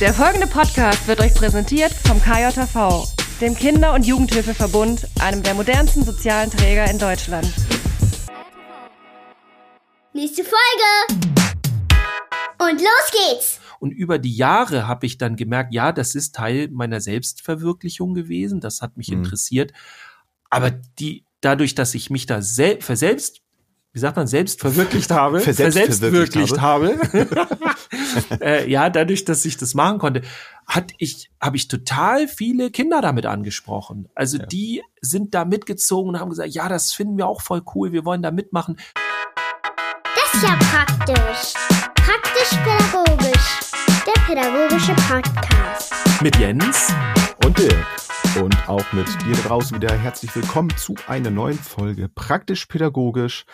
Der folgende Podcast wird euch präsentiert vom KJV, dem Kinder- und Jugendhilfeverbund, einem der modernsten sozialen Träger in Deutschland. Nächste Folge! Und los geht's! Und über die Jahre habe ich dann gemerkt, ja, das ist Teil meiner Selbstverwirklichung gewesen. Das hat mich mhm. interessiert. Aber die, dadurch, dass ich mich da sel verselbst, wie sagt man, selbst verwirklicht habe, verselbst verwirklicht habe, äh, ja, dadurch, dass ich das machen konnte, hat ich, habe ich total viele Kinder damit angesprochen. Also ja. die sind da mitgezogen und haben gesagt, ja, das finden wir auch voll cool, wir wollen da mitmachen. Das ist ja praktisch. Praktisch-pädagogisch. Der pädagogische Podcast. Mit Jens und Dirk. Und auch mit dir draußen wieder herzlich willkommen zu einer neuen Folge Praktisch-pädagogisch.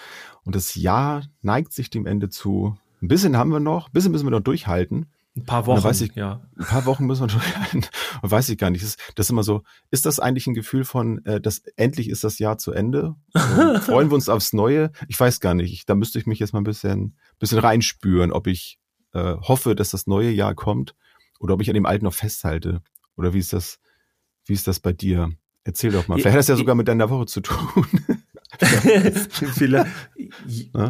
Und das Jahr neigt sich dem Ende zu. Ein bisschen haben wir noch, ein bisschen müssen wir noch durchhalten. Ein paar Wochen, weiß ich, ja. Ein paar Wochen müssen wir durchhalten. weiß ich gar nicht. Das, das ist immer so, ist das eigentlich ein Gefühl von, äh, dass endlich ist das Jahr zu Ende? freuen wir uns aufs Neue? Ich weiß gar nicht. Da müsste ich mich jetzt mal ein bisschen, bisschen reinspüren, ob ich äh, hoffe, dass das neue Jahr kommt oder ob ich an dem alten noch festhalte. Oder wie ist das, wie ist das bei dir? Erzähl doch mal. Vielleicht hat das ja sogar mit deiner Woche zu tun. Vielleicht,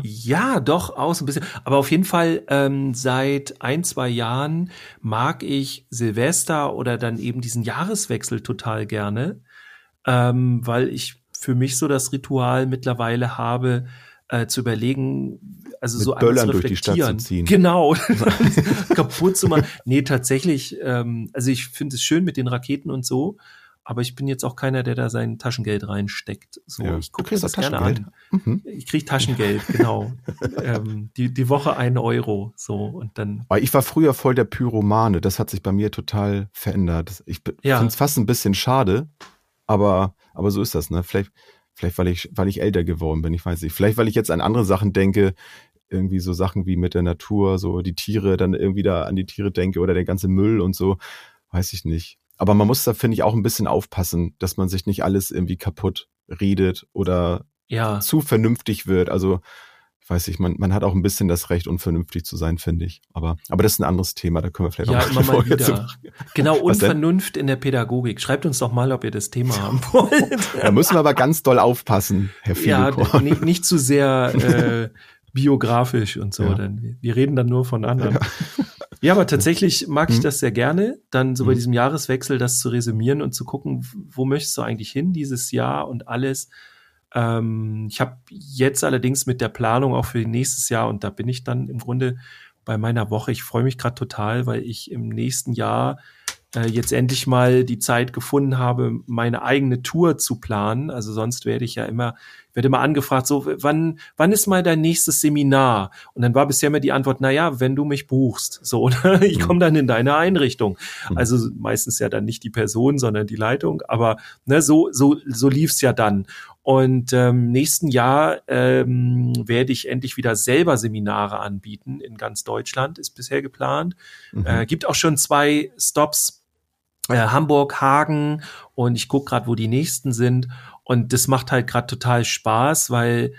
ja, doch, aus ein bisschen. Aber auf jeden Fall, ähm, seit ein, zwei Jahren mag ich Silvester oder dann eben diesen Jahreswechsel total gerne, ähm, weil ich für mich so das Ritual mittlerweile habe, äh, zu überlegen, also Mit so Böllern durch die Stadt zu ziehen. Genau, kaputt zu machen. Nee, tatsächlich, ähm, also ich finde es schön mit den Raketen und so, aber ich bin jetzt auch keiner, der da sein Taschengeld reinsteckt. So, ja. ich gucke das gerne an. Mhm. Ich krieg Taschengeld, genau. ähm, die, die Woche ein Euro, so und dann. Aber ich war früher voll der Pyromane. Das hat sich bei mir total verändert. Ich ja. finde es fast ein bisschen schade, aber aber so ist das, ne? Vielleicht vielleicht weil ich weil ich älter geworden bin. Ich weiß nicht. Vielleicht weil ich jetzt an andere Sachen denke, irgendwie so Sachen wie mit der Natur, so die Tiere, dann irgendwie da an die Tiere denke oder der ganze Müll und so. Weiß ich nicht. Aber man muss da, finde ich, auch ein bisschen aufpassen, dass man sich nicht alles irgendwie kaputt redet oder ja. zu vernünftig wird. Also, ich weiß nicht, man, man hat auch ein bisschen das Recht, unvernünftig zu sein, finde ich. Aber, aber das ist ein anderes Thema, da können wir vielleicht ja, auch immer mal wieder. Genau, Unvernunft in der Pädagogik. Schreibt uns doch mal, ob ihr das Thema haben wollt. da müssen wir aber ganz doll aufpassen, Herr Filikor. Ja, nicht, nicht zu sehr äh, biografisch und so. Ja. Dann, wir reden dann nur von anderen. Ja. Ja, aber tatsächlich mag ich mhm. das sehr gerne, dann so bei mhm. diesem Jahreswechsel das zu resümieren und zu gucken, wo möchtest du eigentlich hin dieses Jahr und alles. Ähm, ich habe jetzt allerdings mit der Planung auch für nächstes Jahr und da bin ich dann im Grunde bei meiner Woche. Ich freue mich gerade total, weil ich im nächsten Jahr äh, jetzt endlich mal die Zeit gefunden habe, meine eigene Tour zu planen. Also sonst werde ich ja immer, werde immer angefragt, so, wann, wann ist mal dein nächstes Seminar? Und dann war bisher immer die Antwort, na ja, wenn du mich buchst, so, oder ich komme dann in deine Einrichtung. Mhm. Also meistens ja dann nicht die Person, sondern die Leitung, aber ne, so, so, so lief's ja dann. Und ähm, nächsten Jahr ähm, werde ich endlich wieder selber Seminare anbieten in ganz Deutschland, ist bisher geplant. Mhm. Äh, gibt auch schon zwei Stops äh, Hamburg, Hagen und ich gucke gerade, wo die nächsten sind. Und das macht halt gerade total Spaß, weil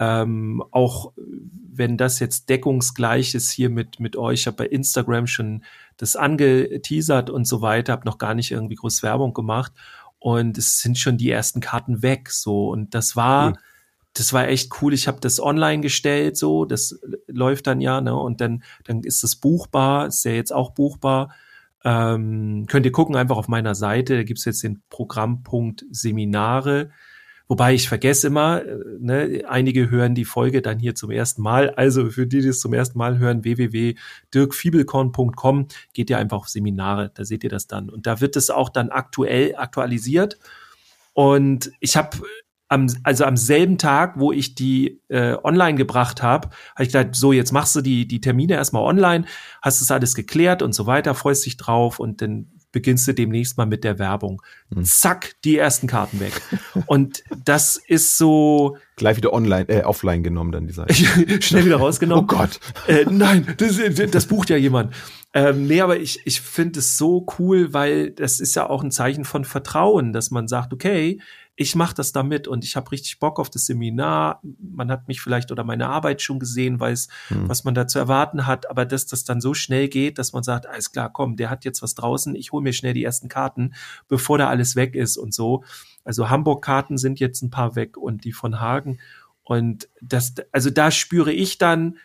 ähm, auch wenn das jetzt deckungsgleich ist hier mit, mit euch, ich habe bei Instagram schon das angeteasert und so weiter, habe noch gar nicht irgendwie groß Werbung gemacht. Und es sind schon die ersten Karten weg. So. Und das war, mhm. das war echt cool. Ich habe das online gestellt, so, das läuft dann ja, ne? Und dann, dann ist das buchbar, ist ja jetzt auch buchbar. Ähm, könnt ihr gucken, einfach auf meiner Seite, da gibt's jetzt den Programmpunkt Seminare. Wobei ich vergesse immer, äh, ne, einige hören die Folge dann hier zum ersten Mal. Also für die, die es zum ersten Mal hören, www.dirkfiebelkorn.com, geht ihr einfach auf Seminare, da seht ihr das dann. Und da wird es auch dann aktuell aktualisiert. Und ich habe am, also am selben Tag, wo ich die äh, online gebracht habe, habe ich gesagt, so, jetzt machst du die, die Termine erstmal online, hast das alles geklärt und so weiter, freust dich drauf und dann beginnst du demnächst mal mit der Werbung. Mhm. Zack, die ersten Karten weg. und das ist so. Gleich wieder online, äh, offline genommen, dann die Seite. Schnell wieder rausgenommen. Oh Gott. Äh, nein, das, das bucht ja jemand. Ähm, nee, aber ich, ich finde es so cool, weil das ist ja auch ein Zeichen von Vertrauen, dass man sagt, okay, ich mache das damit und ich habe richtig Bock auf das Seminar. Man hat mich vielleicht oder meine Arbeit schon gesehen, weiß, hm. was man da zu erwarten hat, aber dass das dann so schnell geht, dass man sagt, alles klar, komm, der hat jetzt was draußen, ich hole mir schnell die ersten Karten, bevor da alles weg ist und so. Also Hamburg-Karten sind jetzt ein paar weg und die von Hagen. Und das, also da spüre ich dann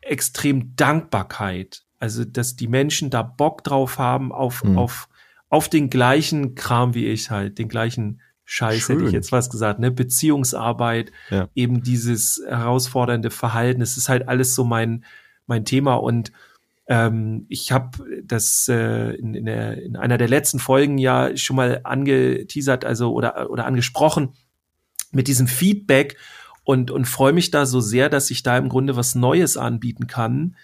extrem Dankbarkeit. Also, dass die Menschen da Bock drauf haben auf, hm. auf, auf den gleichen Kram wie ich halt, den gleichen Scheiß, Schön. hätte ich jetzt was gesagt, ne? Beziehungsarbeit, ja. eben dieses herausfordernde Verhalten. Es ist halt alles so mein, mein Thema und ähm, ich habe das äh, in, in, der, in einer der letzten Folgen ja schon mal angeteasert, also oder, oder angesprochen mit diesem Feedback und, und freue mich da so sehr, dass ich da im Grunde was Neues anbieten kann,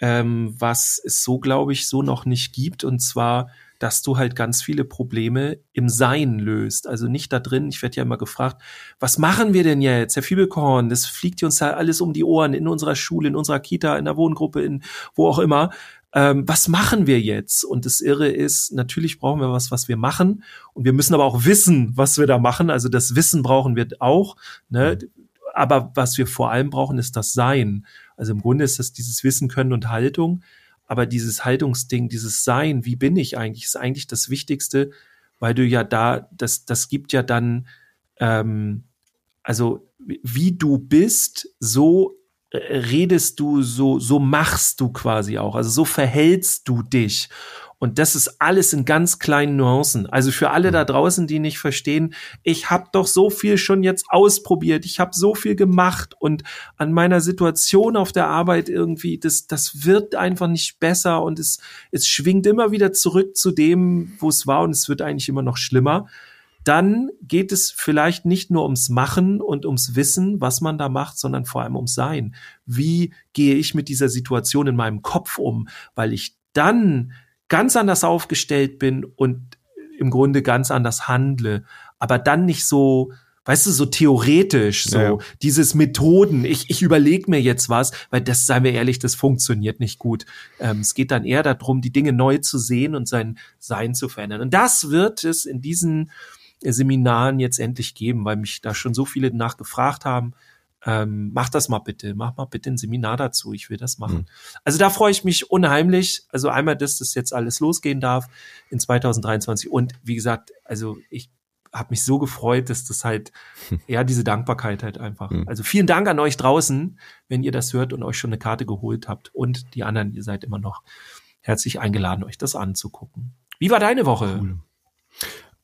ähm, was es so, glaube ich, so noch nicht gibt. Und zwar dass du halt ganz viele Probleme im Sein löst. Also nicht da drin. Ich werde ja immer gefragt, was machen wir denn jetzt, Herr Fiebelkorn? Das fliegt uns ja alles um die Ohren in unserer Schule, in unserer Kita, in der Wohngruppe, in wo auch immer. Ähm, was machen wir jetzt? Und das Irre ist, natürlich brauchen wir was, was wir machen. Und wir müssen aber auch wissen, was wir da machen. Also das Wissen brauchen wir auch. Ne? Aber was wir vor allem brauchen, ist das Sein. Also im Grunde ist das dieses Wissen, Können und Haltung. Aber dieses Haltungsding, dieses Sein, wie bin ich eigentlich, ist eigentlich das Wichtigste, weil du ja da, das, das gibt ja dann, ähm, also wie du bist, so äh, redest du, so, so machst du quasi auch. Also so verhältst du dich. Und das ist alles in ganz kleinen Nuancen. Also für alle da mhm. draußen, die nicht verstehen, ich habe doch so viel schon jetzt ausprobiert, ich habe so viel gemacht und an meiner Situation auf der Arbeit irgendwie, das, das wird einfach nicht besser und es, es schwingt immer wieder zurück zu dem, wo es war und es wird eigentlich immer noch schlimmer dann geht es vielleicht nicht nur ums Machen und ums Wissen, was man da macht, sondern vor allem ums Sein. Wie gehe ich mit dieser Situation in meinem Kopf um? Weil ich dann ganz anders aufgestellt bin und im Grunde ganz anders handle, aber dann nicht so, weißt du, so theoretisch, so ja. dieses Methoden, ich, ich überlege mir jetzt was, weil das, seien wir ehrlich, das funktioniert nicht gut. Ähm, es geht dann eher darum, die Dinge neu zu sehen und sein Sein zu verändern. Und das wird es in diesen Seminaren jetzt endlich geben, weil mich da schon so viele nachgefragt haben ähm, mach das mal bitte, mach mal bitte ein Seminar dazu, ich will das machen. Mhm. Also da freue ich mich unheimlich. Also einmal, dass das jetzt alles losgehen darf in 2023 und wie gesagt, also ich habe mich so gefreut, dass das halt, ja, diese Dankbarkeit halt einfach. Mhm. Also vielen Dank an euch draußen, wenn ihr das hört und euch schon eine Karte geholt habt und die anderen, ihr seid immer noch herzlich eingeladen, euch das anzugucken. Wie war deine Woche? Cool.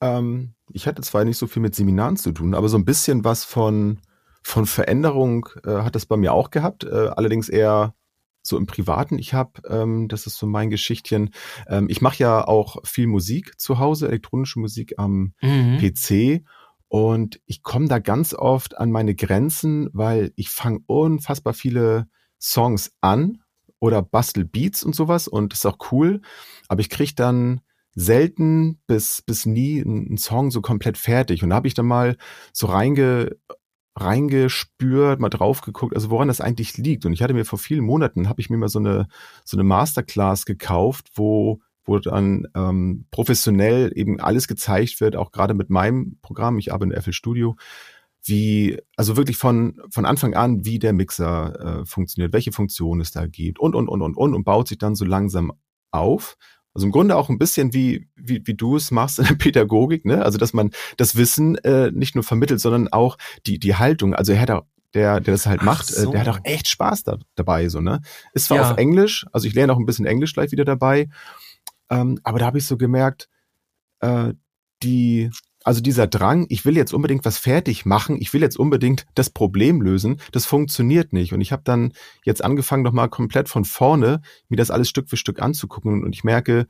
Ähm, ich hatte zwar nicht so viel mit Seminaren zu tun, aber so ein bisschen was von von Veränderung äh, hat das bei mir auch gehabt, äh, allerdings eher so im Privaten. Ich habe, ähm, das ist so mein Geschichtchen, ähm, ich mache ja auch viel Musik zu Hause, elektronische Musik am mhm. PC. Und ich komme da ganz oft an meine Grenzen, weil ich fange unfassbar viele Songs an oder bastel Beats und sowas und das ist auch cool. Aber ich kriege dann selten bis, bis nie einen Song so komplett fertig. Und da habe ich dann mal so reinge, reingespürt, mal drauf geguckt, also woran das eigentlich liegt. Und ich hatte mir vor vielen Monaten, habe ich mir mal so eine, so eine Masterclass gekauft, wo wo dann ähm, professionell eben alles gezeigt wird, auch gerade mit meinem Programm, ich arbeite in FL Studio, wie, also wirklich von, von Anfang an, wie der Mixer äh, funktioniert, welche Funktionen es da gibt und, und, und, und, und, und baut sich dann so langsam auf. Also im Grunde auch ein bisschen wie, wie, wie du es machst in der Pädagogik, ne? Also dass man das Wissen äh, nicht nur vermittelt, sondern auch die, die Haltung. Also er hat auch, der, der das halt macht, so. äh, der hat auch echt Spaß da, dabei, so, ne? Ist zwar ja. auf Englisch, also ich lerne auch ein bisschen Englisch gleich wieder dabei, ähm, aber da habe ich so gemerkt, äh, die, also dieser Drang, ich will jetzt unbedingt was fertig machen, ich will jetzt unbedingt das Problem lösen, das funktioniert nicht. Und ich habe dann jetzt angefangen, nochmal komplett von vorne mir das alles Stück für Stück anzugucken. Und ich merke,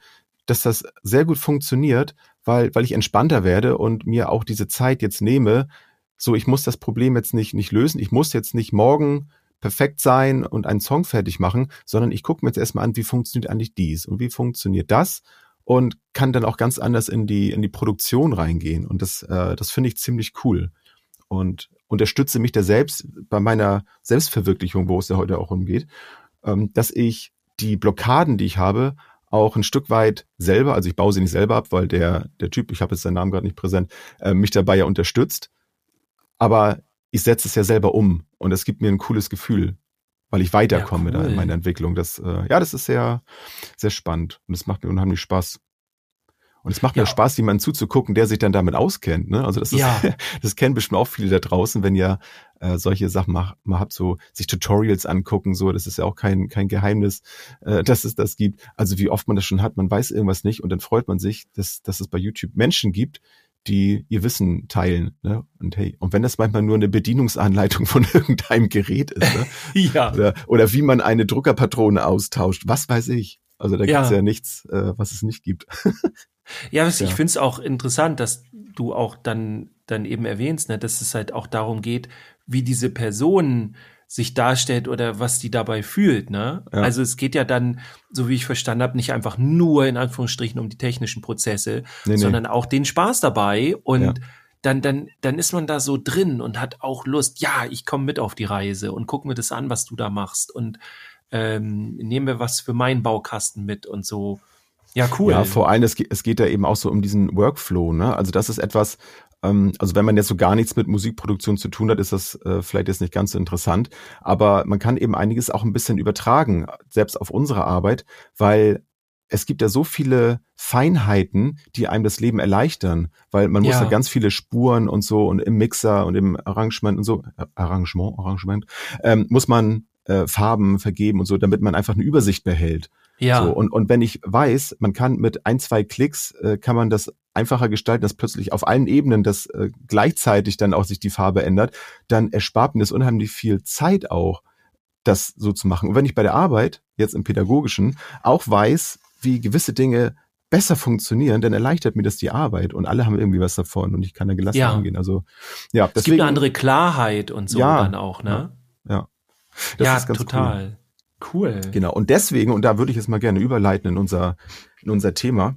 dass das sehr gut funktioniert, weil, weil ich entspannter werde und mir auch diese Zeit jetzt nehme. So, ich muss das Problem jetzt nicht, nicht lösen. Ich muss jetzt nicht morgen perfekt sein und einen Song fertig machen, sondern ich gucke mir jetzt erstmal an, wie funktioniert eigentlich dies und wie funktioniert das und kann dann auch ganz anders in die, in die Produktion reingehen. Und das, äh, das finde ich ziemlich cool. Und unterstütze mich da selbst bei meiner Selbstverwirklichung, wo es ja heute auch umgeht, ähm, dass ich die Blockaden, die ich habe, auch ein Stück weit selber, also ich baue sie nicht selber ab, weil der, der Typ, ich habe jetzt seinen Namen gerade nicht präsent, äh, mich dabei ja unterstützt. Aber ich setze es ja selber um und es gibt mir ein cooles Gefühl, weil ich weiterkomme ja, cool. da in meiner Entwicklung. Das, äh, ja, das ist sehr, sehr spannend und es macht mir unheimlich Spaß. Und es macht ja. mir Spaß, jemanden zuzugucken, der sich dann damit auskennt. Ne? Also das ist, ja. das kennen bestimmt auch viele da draußen, wenn ihr äh, solche Sachen mal, mal habt, so sich Tutorials angucken, so, das ist ja auch kein, kein Geheimnis, äh, dass es das gibt. Also wie oft man das schon hat, man weiß irgendwas nicht und dann freut man sich, dass, dass es bei YouTube Menschen gibt, die ihr Wissen teilen. Ne? Und hey, und wenn das manchmal nur eine Bedienungsanleitung von irgendeinem Gerät ist, ne? ja. Oder, oder wie man eine Druckerpatrone austauscht, was weiß ich. Also da ja. gibt's ja nichts, äh, was es nicht gibt. ja, ich ja. finde es auch interessant, dass du auch dann, dann eben erwähnst, ne, dass es halt auch darum geht, wie diese Person sich darstellt oder was die dabei fühlt. Ne? Ja. Also es geht ja dann, so wie ich verstanden habe, nicht einfach nur in Anführungsstrichen um die technischen Prozesse, nee, sondern nee. auch den Spaß dabei und ja. dann, dann, dann ist man da so drin und hat auch Lust, ja, ich komme mit auf die Reise und guck mir das an, was du da machst und ähm, nehmen wir was für meinen Baukasten mit und so. Ja, cool. Ja, vor allem, es geht, es geht da eben auch so um diesen Workflow, ne? Also das ist etwas, ähm, also wenn man jetzt so gar nichts mit Musikproduktion zu tun hat, ist das äh, vielleicht jetzt nicht ganz so interessant. Aber man kann eben einiges auch ein bisschen übertragen, selbst auf unsere Arbeit, weil es gibt ja so viele Feinheiten, die einem das Leben erleichtern, weil man muss ja ganz viele Spuren und so und im Mixer und im Arrangement und so, äh, Arrangement, Arrangement, ähm, muss man äh, Farben vergeben und so, damit man einfach eine Übersicht behält. Ja. So, und, und wenn ich weiß, man kann mit ein, zwei Klicks, äh, kann man das einfacher gestalten, dass plötzlich auf allen Ebenen das äh, gleichzeitig dann auch sich die Farbe ändert, dann erspart mir das unheimlich viel Zeit auch, das so zu machen. Und wenn ich bei der Arbeit, jetzt im Pädagogischen, auch weiß, wie gewisse Dinge besser funktionieren, dann erleichtert mir das die Arbeit und alle haben irgendwie was davon und ich kann da gelassen ja. angehen. Also ja, deswegen, es gibt eine andere Klarheit und so ja, dann auch, ne? Ja. ja. Das ja, total. Cool. Cool. Genau. Und deswegen, und da würde ich jetzt mal gerne überleiten in unser, in unser Thema,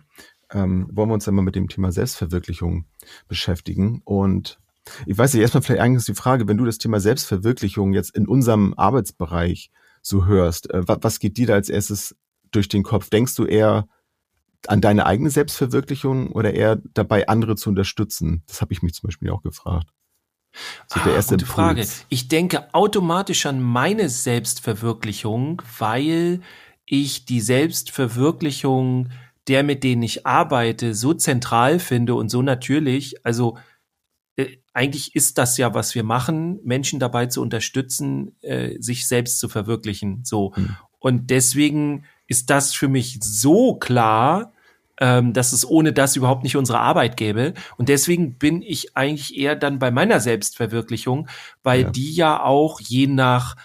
ähm, wollen wir uns dann mal mit dem Thema Selbstverwirklichung beschäftigen. Und ich weiß nicht, erstmal vielleicht eigentlich die Frage, wenn du das Thema Selbstverwirklichung jetzt in unserem Arbeitsbereich so hörst, äh, was, was geht dir da als erstes durch den Kopf? Denkst du eher an deine eigene Selbstverwirklichung oder eher dabei, andere zu unterstützen? Das habe ich mich zum Beispiel auch gefragt. So ah, gute Frage. Ich denke automatisch an meine Selbstverwirklichung, weil ich die Selbstverwirklichung der, mit denen ich arbeite, so zentral finde und so natürlich. Also äh, eigentlich ist das ja, was wir machen, Menschen dabei zu unterstützen, äh, sich selbst zu verwirklichen. So. Mhm. Und deswegen ist das für mich so klar, ähm, dass es ohne das überhaupt nicht unsere Arbeit gäbe. Und deswegen bin ich eigentlich eher dann bei meiner Selbstverwirklichung, weil ja. die ja auch je nach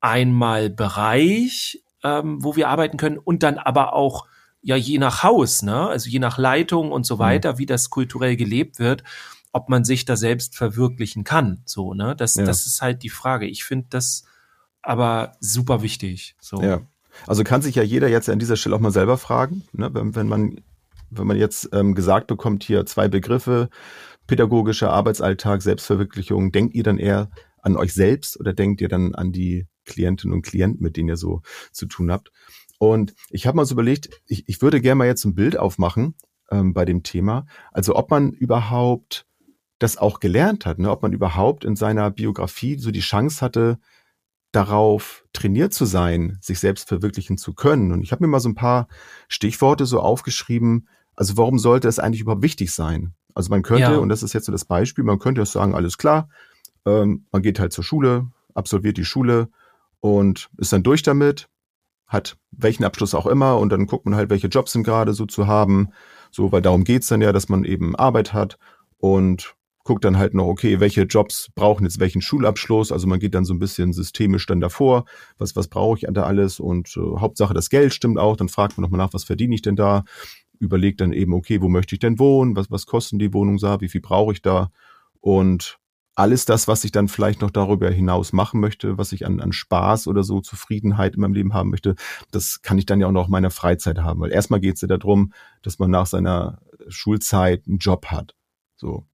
einmal Bereich, ähm, wo wir arbeiten können und dann aber auch ja je nach Haus, ne, also je nach Leitung und so mhm. weiter, wie das kulturell gelebt wird, ob man sich da selbst verwirklichen kann. So, ne, das, ja. das ist halt die Frage. Ich finde das aber super wichtig. So. Ja. Also kann sich ja jeder jetzt an dieser Stelle auch mal selber fragen, ne, wenn, wenn man wenn man jetzt ähm, gesagt bekommt, hier zwei Begriffe, pädagogischer Arbeitsalltag, Selbstverwirklichung, denkt ihr dann eher an euch selbst oder denkt ihr dann an die Klientinnen und Klienten, mit denen ihr so zu tun habt? Und ich habe mal so überlegt, ich, ich würde gerne mal jetzt ein Bild aufmachen ähm, bei dem Thema. Also ob man überhaupt das auch gelernt hat, ne? ob man überhaupt in seiner Biografie so die Chance hatte, darauf trainiert zu sein, sich selbst verwirklichen zu können. Und ich habe mir mal so ein paar Stichworte so aufgeschrieben. Also warum sollte es eigentlich überhaupt wichtig sein? Also man könnte, ja. und das ist jetzt so das Beispiel, man könnte ja sagen, alles klar, ähm, man geht halt zur Schule, absolviert die Schule und ist dann durch damit, hat welchen Abschluss auch immer und dann guckt man halt, welche Jobs sind gerade so zu haben. So, weil darum geht's dann ja, dass man eben Arbeit hat und guckt dann halt noch, okay, welche Jobs brauchen jetzt welchen Schulabschluss. Also man geht dann so ein bisschen systemisch dann davor, was, was brauche ich da alles und äh, Hauptsache das Geld stimmt auch. Dann fragt man nochmal nach, was verdiene ich denn da? Überlegt dann eben, okay, wo möchte ich denn wohnen? Was, was kosten die Wohnungen da? Wie viel brauche ich da? Und alles das, was ich dann vielleicht noch darüber hinaus machen möchte, was ich an, an Spaß oder so Zufriedenheit in meinem Leben haben möchte, das kann ich dann ja auch noch in meiner Freizeit haben. Weil erstmal geht es ja darum, dass man nach seiner Schulzeit einen Job hat. So.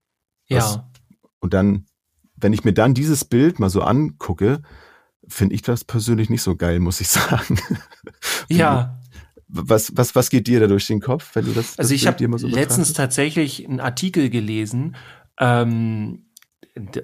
Ja. Und dann, wenn ich mir dann dieses Bild mal so angucke, finde ich das persönlich nicht so geil, muss ich sagen. ja. was, was, was geht dir da durch den Kopf, wenn du das? Also ich habe so letztens tatsächlich einen Artikel gelesen, ähm,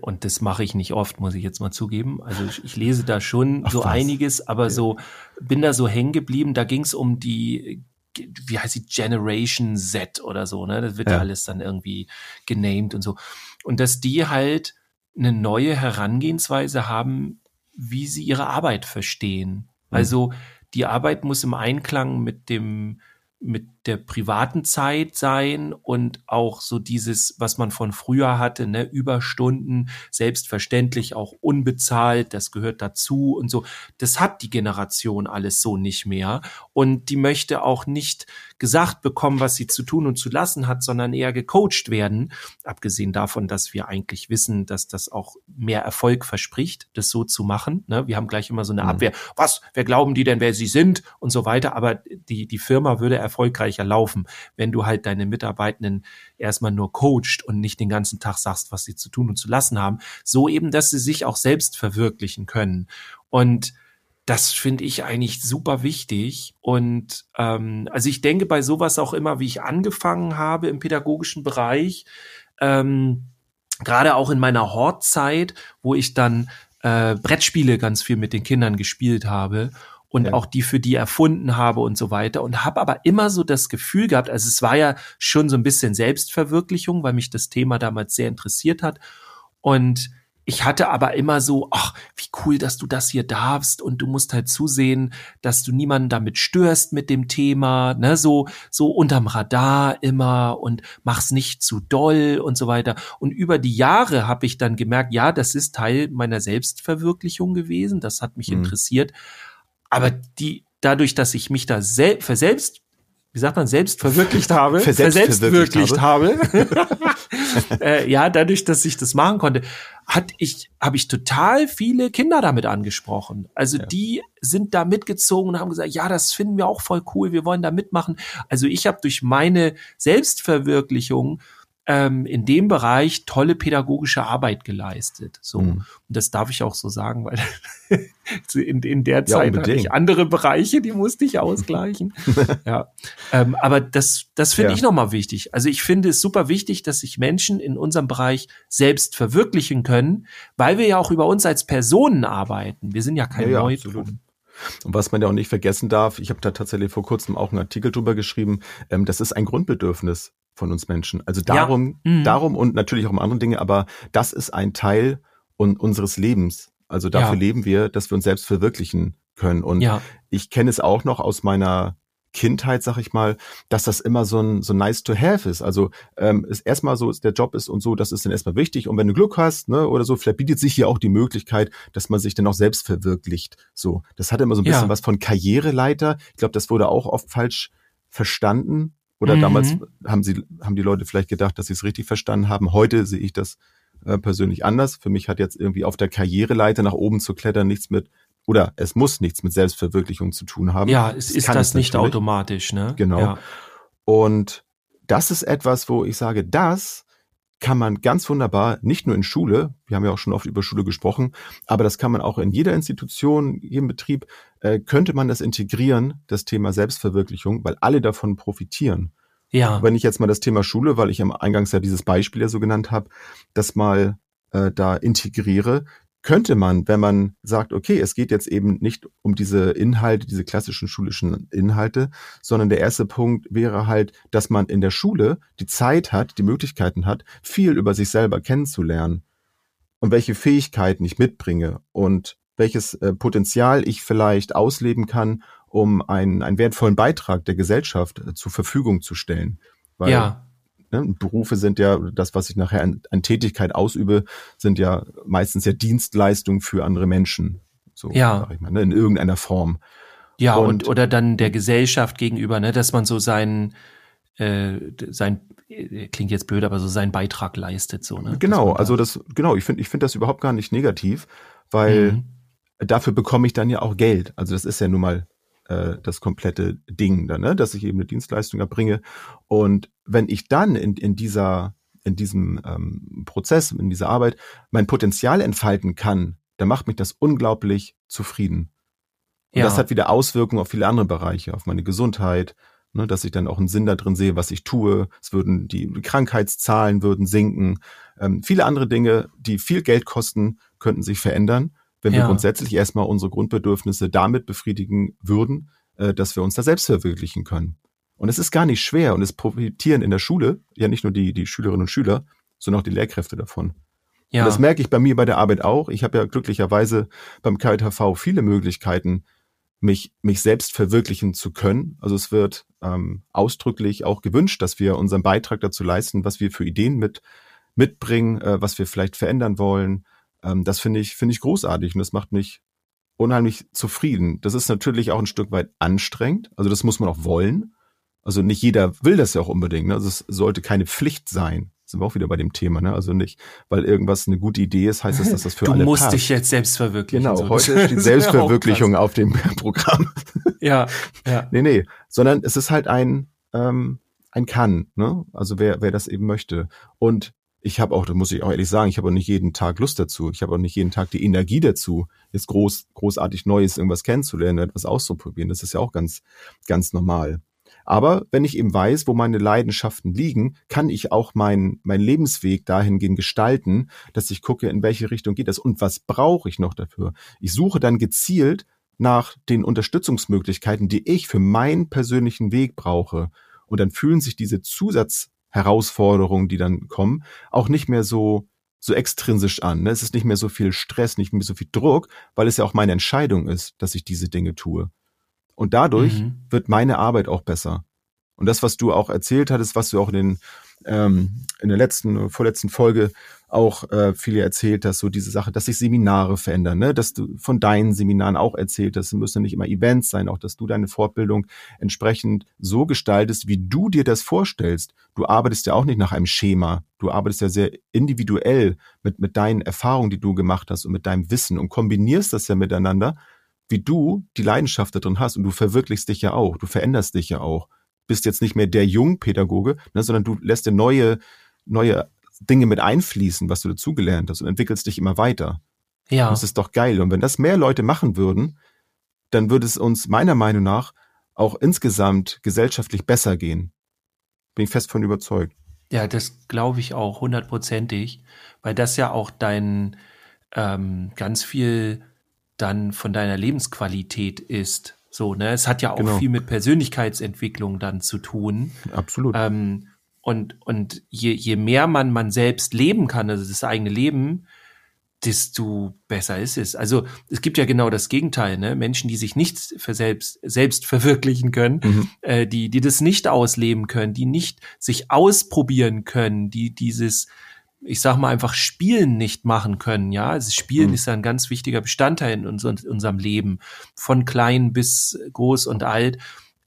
und das mache ich nicht oft, muss ich jetzt mal zugeben. Also ich, ich lese da schon Ach, so was? einiges, aber ja. so bin da so hängen geblieben. Da ging es um die, wie heißt die Generation Z oder so, ne? Das wird ja. ja alles dann irgendwie genamed und so. Und dass die halt eine neue Herangehensweise haben, wie sie ihre Arbeit verstehen. Mhm. Also die Arbeit muss im Einklang mit dem mit der privaten Zeit sein und auch so dieses, was man von früher hatte, ne, Überstunden, selbstverständlich auch unbezahlt, das gehört dazu und so. Das hat die Generation alles so nicht mehr. Und die möchte auch nicht gesagt bekommen, was sie zu tun und zu lassen hat, sondern eher gecoacht werden. Abgesehen davon, dass wir eigentlich wissen, dass das auch mehr Erfolg verspricht, das so zu machen. Ne? Wir haben gleich immer so eine mhm. Abwehr. Was? Wer glauben die denn, wer sie sind? Und so weiter. Aber die, die Firma würde erfolgreicher laufen, wenn du halt deine Mitarbeitenden erstmal nur coacht und nicht den ganzen Tag sagst, was sie zu tun und zu lassen haben. So eben, dass sie sich auch selbst verwirklichen können. Und das finde ich eigentlich super wichtig. Und ähm, also ich denke bei sowas auch immer, wie ich angefangen habe im pädagogischen Bereich, ähm, gerade auch in meiner Hortzeit, wo ich dann äh, Brettspiele ganz viel mit den Kindern gespielt habe und ja. auch die für die erfunden habe und so weiter und habe aber immer so das Gefühl gehabt, also es war ja schon so ein bisschen Selbstverwirklichung, weil mich das Thema damals sehr interessiert hat und ich hatte aber immer so, ach, wie cool, dass du das hier darfst und du musst halt zusehen, dass du niemanden damit störst mit dem Thema, ne, so, so unterm Radar immer und mach's nicht zu doll und so weiter. Und über die Jahre habe ich dann gemerkt, ja, das ist Teil meiner Selbstverwirklichung gewesen, das hat mich mhm. interessiert. Aber die, dadurch, dass ich mich da sel verselbst wie sagt man, selbst verwirklicht habe, verselbst verwirklicht habe, äh, ja, dadurch, dass ich das machen konnte, hat ich, habe ich total viele Kinder damit angesprochen. Also ja. die sind da mitgezogen und haben gesagt, ja, das finden wir auch voll cool, wir wollen da mitmachen. Also ich habe durch meine Selbstverwirklichung ähm, in dem Bereich tolle pädagogische Arbeit geleistet. So. Mhm. Und das darf ich auch so sagen, weil in, in der Zeit ja, hatte ich andere Bereiche, die musste ich ausgleichen. ja. Ähm, aber das, das finde ja. ich nochmal wichtig. Also ich finde es super wichtig, dass sich Menschen in unserem Bereich selbst verwirklichen können, weil wir ja auch über uns als Personen arbeiten. Wir sind ja kein ja, Neutrum. Und was man ja auch nicht vergessen darf, ich habe da tatsächlich vor kurzem auch einen Artikel drüber geschrieben, ähm, das ist ein Grundbedürfnis von uns Menschen. Also darum, ja. mhm. darum und natürlich auch um andere Dinge, aber das ist ein Teil un unseres Lebens. Also dafür ja. leben wir, dass wir uns selbst verwirklichen können. Und ja. ich kenne es auch noch aus meiner Kindheit, sag ich mal, dass das immer so ein so nice to have ist. Also ähm, ist erstmal so, der Job ist und so, das ist dann erstmal wichtig. Und wenn du Glück hast, ne, oder so, vielleicht bietet sich hier auch die Möglichkeit, dass man sich dann auch selbst verwirklicht. So, das hat immer so ein bisschen ja. was von Karriereleiter. Ich glaube, das wurde auch oft falsch verstanden. Oder mhm. damals haben sie, haben die Leute vielleicht gedacht, dass sie es richtig verstanden haben. Heute sehe ich das äh, persönlich anders. Für mich hat jetzt irgendwie auf der Karriereleiter nach oben zu klettern nichts mit oder es muss nichts mit Selbstverwirklichung zu tun haben. Ja, es ist das nicht automatisch, ne? Genau. Ja. Und das ist etwas, wo ich sage, das kann man ganz wunderbar, nicht nur in Schule, wir haben ja auch schon oft über Schule gesprochen, aber das kann man auch in jeder Institution, jedem Betrieb, äh, könnte man das integrieren, das Thema Selbstverwirklichung, weil alle davon profitieren. Ja. Wenn ich jetzt mal das Thema Schule, weil ich am Eingangs ja dieses Beispiel ja so genannt habe, das mal äh, da integriere, könnte man, wenn man sagt, okay, es geht jetzt eben nicht um diese Inhalte, diese klassischen schulischen Inhalte, sondern der erste Punkt wäre halt, dass man in der Schule die Zeit hat, die Möglichkeiten hat, viel über sich selber kennenzulernen und welche Fähigkeiten ich mitbringe und welches äh, Potenzial ich vielleicht ausleben kann, um einen, einen wertvollen Beitrag der Gesellschaft äh, zur Verfügung zu stellen. Weil ja Ne? Berufe sind ja, das, was ich nachher an, an, Tätigkeit ausübe, sind ja meistens ja Dienstleistungen für andere Menschen. So, ja. sag ich mal, ne? in irgendeiner Form. Ja, und, und, oder dann der Gesellschaft gegenüber, ne, dass man so seinen, äh, sein, äh, klingt jetzt blöd, aber so seinen Beitrag leistet, so, ne? Genau, also das, genau, ich finde, ich finde das überhaupt gar nicht negativ, weil mhm. Dafür bekomme ich dann ja auch Geld. Also das ist ja nun mal äh, das komplette Ding, dann, ne? dass ich eben eine Dienstleistung erbringe. Und wenn ich dann in, in dieser in diesem ähm, Prozess, in dieser Arbeit mein Potenzial entfalten kann, dann macht mich das unglaublich zufrieden. Und ja. das hat wieder Auswirkungen auf viele andere Bereiche, auf meine Gesundheit, ne, dass ich dann auch einen Sinn da drin sehe, was ich tue. Es würden die Krankheitszahlen würden sinken. Ähm, viele andere Dinge, die viel Geld kosten, könnten sich verändern, wenn ja. wir grundsätzlich erstmal unsere Grundbedürfnisse damit befriedigen würden, äh, dass wir uns da selbst verwirklichen können. Und es ist gar nicht schwer und es profitieren in der Schule ja nicht nur die, die Schülerinnen und Schüler, sondern auch die Lehrkräfte davon. Ja. Und das merke ich bei mir bei der Arbeit auch. Ich habe ja glücklicherweise beim KJV viele Möglichkeiten, mich, mich selbst verwirklichen zu können. Also es wird ähm, ausdrücklich auch gewünscht, dass wir unseren Beitrag dazu leisten, was wir für Ideen mit, mitbringen, äh, was wir vielleicht verändern wollen. Ähm, das finde ich, finde ich großartig und das macht mich unheimlich zufrieden. Das ist natürlich auch ein Stück weit anstrengend. Also das muss man auch wollen. Also nicht jeder will das ja auch unbedingt. Ne? Also es sollte keine Pflicht sein sind wir auch wieder bei dem Thema, ne? Also nicht, weil irgendwas eine gute Idee ist, heißt das, dass das für du alle passt. Du musst dich jetzt selbst verwirklichen. Genau, so. heute die Selbstverwirklichung auf dem Programm. Ja, ja. Nee, nee, sondern es ist halt ein, ähm, ein Kann, ne? Also wer, wer das eben möchte. Und ich habe auch, da muss ich auch ehrlich sagen, ich habe auch nicht jeden Tag Lust dazu. Ich habe auch nicht jeden Tag die Energie dazu, jetzt groß, großartig Neues irgendwas kennenzulernen, etwas auszuprobieren. Das ist ja auch ganz, ganz normal. Aber wenn ich eben weiß, wo meine Leidenschaften liegen, kann ich auch mein, mein Lebensweg dahingehend gestalten, dass ich gucke, in welche Richtung geht das und was brauche ich noch dafür. Ich suche dann gezielt nach den Unterstützungsmöglichkeiten, die ich für meinen persönlichen Weg brauche. Und dann fühlen sich diese Zusatzherausforderungen, die dann kommen, auch nicht mehr so so extrinsisch an. Ne? Es ist nicht mehr so viel Stress, nicht mehr so viel Druck, weil es ja auch meine Entscheidung ist, dass ich diese Dinge tue. Und dadurch mhm. wird meine Arbeit auch besser. Und das, was du auch erzählt hattest, was du auch in, den, ähm, in der letzten, vorletzten Folge auch äh, viele erzählt hast, so diese Sache, dass sich Seminare verändern, ne? dass du von deinen Seminaren auch erzählt hast, es müssen nicht immer Events sein, auch dass du deine Fortbildung entsprechend so gestaltest, wie du dir das vorstellst. Du arbeitest ja auch nicht nach einem Schema, du arbeitest ja sehr individuell mit, mit deinen Erfahrungen, die du gemacht hast und mit deinem Wissen und kombinierst das ja miteinander wie du die Leidenschaft da drin hast und du verwirklichst dich ja auch, du veränderst dich ja auch. Bist jetzt nicht mehr der Jungpädagoge, ne, sondern du lässt dir neue, neue Dinge mit einfließen, was du dazugelernt hast und entwickelst dich immer weiter. Ja. das ist doch geil. Und wenn das mehr Leute machen würden, dann würde es uns meiner Meinung nach auch insgesamt gesellschaftlich besser gehen. Bin ich fest von überzeugt. Ja, das glaube ich auch hundertprozentig, weil das ja auch dein ähm, ganz viel dann von deiner Lebensqualität ist. So, ne? Es hat ja auch genau. viel mit Persönlichkeitsentwicklung dann zu tun. Absolut. Ähm, und, und je, je mehr man man selbst leben kann, also das eigene Leben, desto besser ist es. Also es gibt ja genau das Gegenteil, ne? Menschen, die sich nicht für selbst, selbst verwirklichen können, mhm. äh, die, die das nicht ausleben können, die nicht sich ausprobieren können, die dieses ich sag mal einfach Spielen nicht machen können, ja. Also Spielen mhm. ist ja ein ganz wichtiger Bestandteil in unser, unserem Leben, von klein bis groß und alt,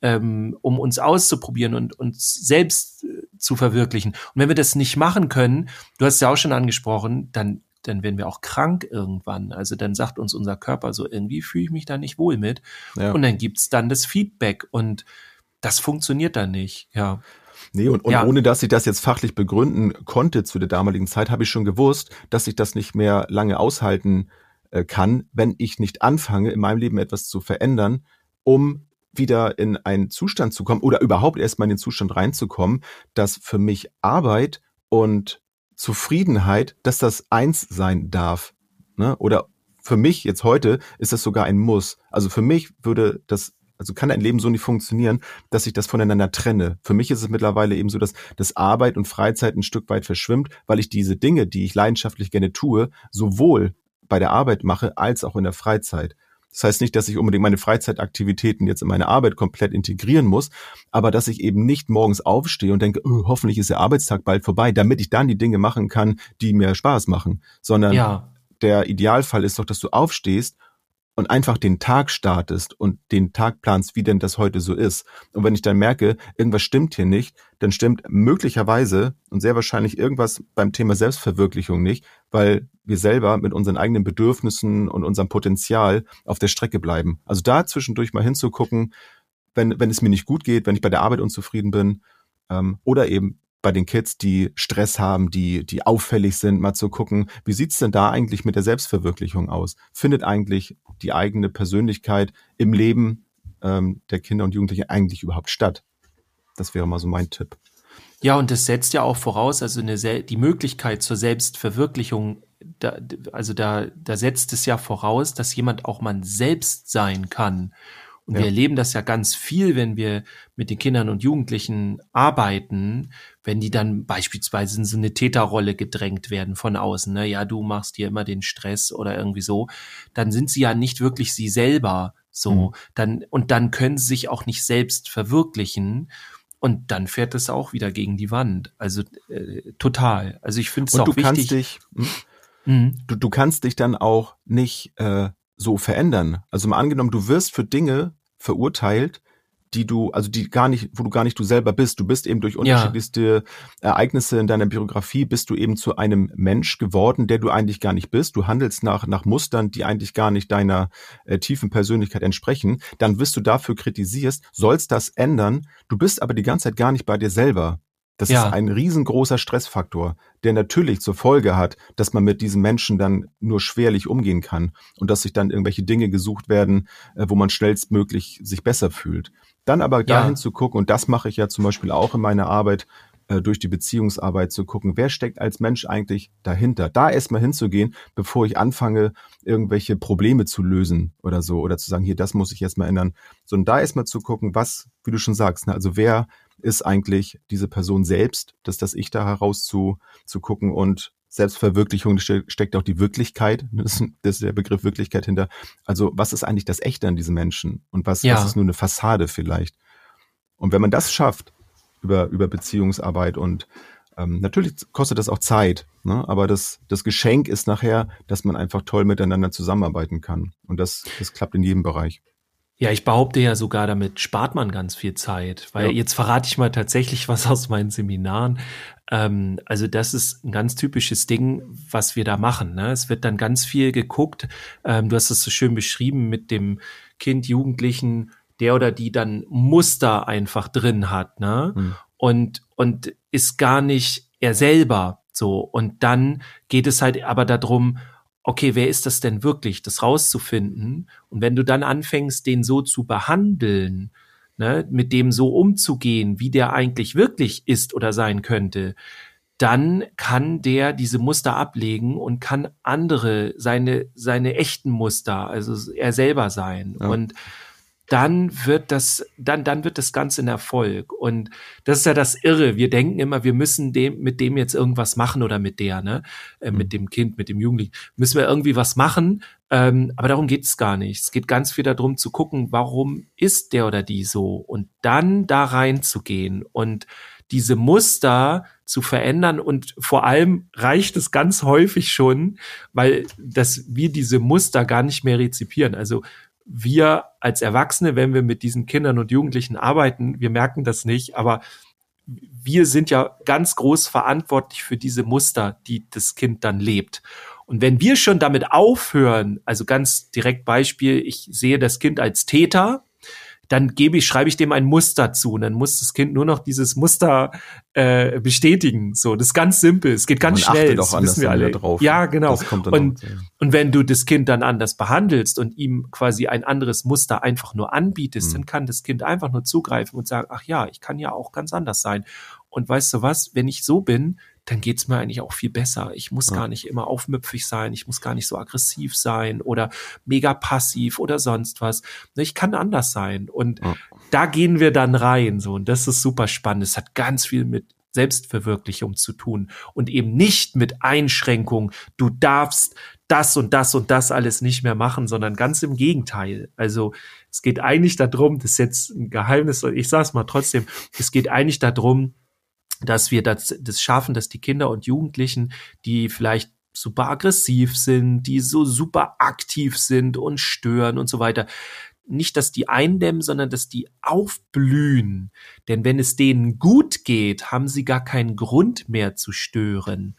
ähm, um uns auszuprobieren und uns selbst zu verwirklichen. Und wenn wir das nicht machen können, du hast ja auch schon angesprochen, dann dann werden wir auch krank irgendwann. Also dann sagt uns unser Körper so, irgendwie fühle ich mich da nicht wohl mit. Ja. Und dann gibt's dann das Feedback und das funktioniert dann nicht, ja. Nee, und, und ja. ohne dass ich das jetzt fachlich begründen konnte zu der damaligen Zeit, habe ich schon gewusst, dass ich das nicht mehr lange aushalten äh, kann, wenn ich nicht anfange, in meinem Leben etwas zu verändern, um wieder in einen Zustand zu kommen oder überhaupt erstmal in den Zustand reinzukommen, dass für mich Arbeit und Zufriedenheit, dass das eins sein darf. Ne? Oder für mich jetzt heute ist das sogar ein Muss. Also für mich würde das also kann ein Leben so nicht funktionieren, dass ich das voneinander trenne. Für mich ist es mittlerweile eben so, dass das Arbeit und Freizeit ein Stück weit verschwimmt, weil ich diese Dinge, die ich leidenschaftlich gerne tue, sowohl bei der Arbeit mache als auch in der Freizeit. Das heißt nicht, dass ich unbedingt meine Freizeitaktivitäten jetzt in meine Arbeit komplett integrieren muss, aber dass ich eben nicht morgens aufstehe und denke, oh, hoffentlich ist der Arbeitstag bald vorbei, damit ich dann die Dinge machen kann, die mir Spaß machen, sondern ja. der Idealfall ist doch, dass du aufstehst und einfach den Tag startest und den Tag planst, wie denn das heute so ist. Und wenn ich dann merke, irgendwas stimmt hier nicht, dann stimmt möglicherweise und sehr wahrscheinlich irgendwas beim Thema Selbstverwirklichung nicht, weil wir selber mit unseren eigenen Bedürfnissen und unserem Potenzial auf der Strecke bleiben. Also da zwischendurch mal hinzugucken, wenn, wenn es mir nicht gut geht, wenn ich bei der Arbeit unzufrieden bin, ähm, oder eben bei den Kids, die Stress haben, die, die auffällig sind, mal zu gucken, wie sieht's denn da eigentlich mit der Selbstverwirklichung aus? Findet eigentlich die eigene Persönlichkeit im Leben ähm, der Kinder und Jugendlichen eigentlich überhaupt statt? Das wäre mal so mein Tipp. Ja, und das setzt ja auch voraus, also eine, die Möglichkeit zur Selbstverwirklichung, da, also da, da setzt es ja voraus, dass jemand auch man selbst sein kann. Und ja. wir erleben das ja ganz viel, wenn wir mit den Kindern und Jugendlichen arbeiten, wenn die dann beispielsweise in so eine Täterrolle gedrängt werden von außen, ne? ja, du machst dir immer den Stress oder irgendwie so, dann sind sie ja nicht wirklich sie selber so, mhm. dann, und dann können sie sich auch nicht selbst verwirklichen. Und dann fährt es auch wieder gegen die Wand. Also äh, total. Also ich finde es auch du wichtig. Kannst dich, hm? mhm. du, du kannst dich dann auch nicht äh, so verändern. Also mal angenommen, du wirst für Dinge verurteilt, die du, also die gar nicht, wo du gar nicht du selber bist. Du bist eben durch unterschiedlichste ja. Ereignisse in deiner Biografie, bist du eben zu einem Mensch geworden, der du eigentlich gar nicht bist. Du handelst nach, nach Mustern, die eigentlich gar nicht deiner äh, tiefen Persönlichkeit entsprechen. Dann wirst du dafür kritisierst, sollst das ändern. Du bist aber die ganze Zeit gar nicht bei dir selber. Das ja. ist ein riesengroßer Stressfaktor, der natürlich zur Folge hat, dass man mit diesen Menschen dann nur schwerlich umgehen kann und dass sich dann irgendwelche Dinge gesucht werden, äh, wo man schnellstmöglich sich besser fühlt. Dann aber dahin ja. zu gucken, und das mache ich ja zum Beispiel auch in meiner Arbeit, äh, durch die Beziehungsarbeit zu gucken, wer steckt als Mensch eigentlich dahinter. Da erstmal hinzugehen, bevor ich anfange, irgendwelche Probleme zu lösen oder so, oder zu sagen, hier, das muss ich jetzt mal ändern, sondern da erstmal zu gucken, was, wie du schon sagst, ne, also wer ist eigentlich diese Person selbst, dass das Ich da heraus zu, zu gucken und Selbstverwirklichung steckt auch die Wirklichkeit, das ist der Begriff Wirklichkeit hinter. Also was ist eigentlich das Echte an diesen Menschen und was, ja. was ist nur eine Fassade vielleicht? Und wenn man das schafft über, über Beziehungsarbeit und ähm, natürlich kostet das auch Zeit, ne? aber das, das Geschenk ist nachher, dass man einfach toll miteinander zusammenarbeiten kann. Und das, das klappt in jedem Bereich. Ja, ich behaupte ja sogar, damit spart man ganz viel Zeit, weil ja. jetzt verrate ich mal tatsächlich was aus meinen Seminaren. Ähm, also das ist ein ganz typisches Ding, was wir da machen. Ne? Es wird dann ganz viel geguckt. Ähm, du hast es so schön beschrieben mit dem Kind, Jugendlichen, der oder die dann Muster einfach drin hat, ne? Mhm. Und und ist gar nicht er selber so. Und dann geht es halt aber darum, okay, wer ist das denn wirklich, das rauszufinden? Und wenn du dann anfängst, den so zu behandeln, ne, mit dem so umzugehen, wie der eigentlich wirklich ist oder sein könnte, dann kann der diese Muster ablegen und kann andere, seine, seine echten Muster, also er selber sein. Ja. Und dann wird das, dann, dann wird das Ganze ein Erfolg. Und das ist ja das Irre. Wir denken immer, wir müssen dem, mit dem jetzt irgendwas machen oder mit der, ne, äh, mit mhm. dem Kind, mit dem Jugendlichen, müssen wir irgendwie was machen. Ähm, aber darum geht es gar nicht. Es geht ganz viel darum zu gucken, warum ist der oder die so? Und dann da reinzugehen und diese Muster zu verändern und vor allem reicht es ganz häufig schon, weil dass wir diese Muster gar nicht mehr rezipieren. Also wir als Erwachsene, wenn wir mit diesen Kindern und Jugendlichen arbeiten, wir merken das nicht, aber wir sind ja ganz groß verantwortlich für diese Muster, die das Kind dann lebt. Und wenn wir schon damit aufhören, also ganz direkt Beispiel, ich sehe das Kind als Täter, dann gebe ich, schreibe ich dem ein Muster zu und dann muss das Kind nur noch dieses Muster äh, bestätigen. So, das ist ganz simpel. Es geht ganz Man schnell. Doch das wissen wir alle drauf. Ja, genau. und, und wenn du das Kind dann anders behandelst und ihm quasi ein anderes Muster einfach nur anbietest, mhm. dann kann das Kind einfach nur zugreifen und sagen, ach ja, ich kann ja auch ganz anders sein. Und weißt du was, wenn ich so bin, dann geht's mir eigentlich auch viel besser. Ich muss ja. gar nicht immer aufmüpfig sein, ich muss gar nicht so aggressiv sein oder mega passiv oder sonst was. Ne, ich kann anders sein. Und ja. da gehen wir dann rein. So, und das ist super spannend. Es hat ganz viel mit Selbstverwirklichung zu tun und eben nicht mit Einschränkung. Du darfst das und das und das alles nicht mehr machen, sondern ganz im Gegenteil. Also es geht eigentlich darum, das ist jetzt ein Geheimnis, ich sag's mal trotzdem, es geht eigentlich darum, dass wir das, das schaffen, dass die Kinder und Jugendlichen, die vielleicht super aggressiv sind, die so super aktiv sind und stören und so weiter, nicht, dass die eindämmen, sondern dass die aufblühen. Denn wenn es denen gut geht, haben sie gar keinen Grund mehr zu stören.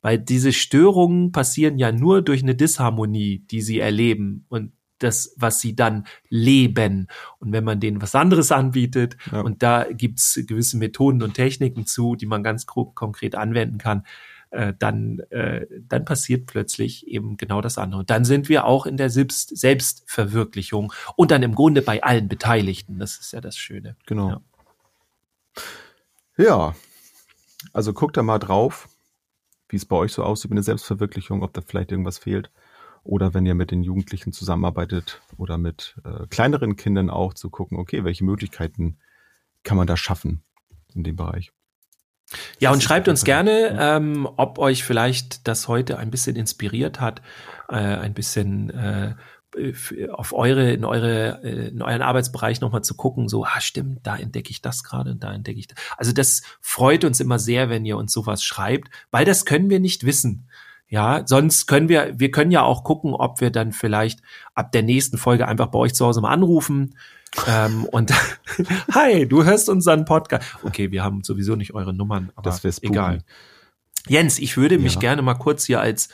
Weil diese Störungen passieren ja nur durch eine Disharmonie, die sie erleben. Und das, was sie dann leben. Und wenn man denen was anderes anbietet, ja. und da gibt's gewisse Methoden und Techniken zu, die man ganz konkret anwenden kann, äh, dann, äh, dann passiert plötzlich eben genau das andere. Und dann sind wir auch in der Selbst Selbstverwirklichung und dann im Grunde bei allen Beteiligten. Das ist ja das Schöne. Genau. Ja. Ja, also guckt da mal drauf, wie es bei euch so aussieht mit der Selbstverwirklichung, ob da vielleicht irgendwas fehlt. Oder wenn ihr mit den Jugendlichen zusammenarbeitet oder mit äh, kleineren Kindern auch zu gucken, okay, welche Möglichkeiten kann man da schaffen in dem Bereich. Ja, und schreibt uns gerne, ähm, ob euch vielleicht das heute ein bisschen inspiriert hat, äh, ein bisschen äh, auf eure, in eure, äh, in euren Arbeitsbereich nochmal zu gucken, so, ah, stimmt, da entdecke ich das gerade und da entdecke ich das. Also das freut uns immer sehr, wenn ihr uns sowas schreibt, weil das können wir nicht wissen. Ja, sonst können wir, wir können ja auch gucken, ob wir dann vielleicht ab der nächsten Folge einfach bei euch zu Hause mal anrufen. ähm, und hi, du hörst unseren Podcast. Okay, wir haben sowieso nicht eure Nummern, aber das egal. Jens, ich würde mich ja. gerne mal kurz hier als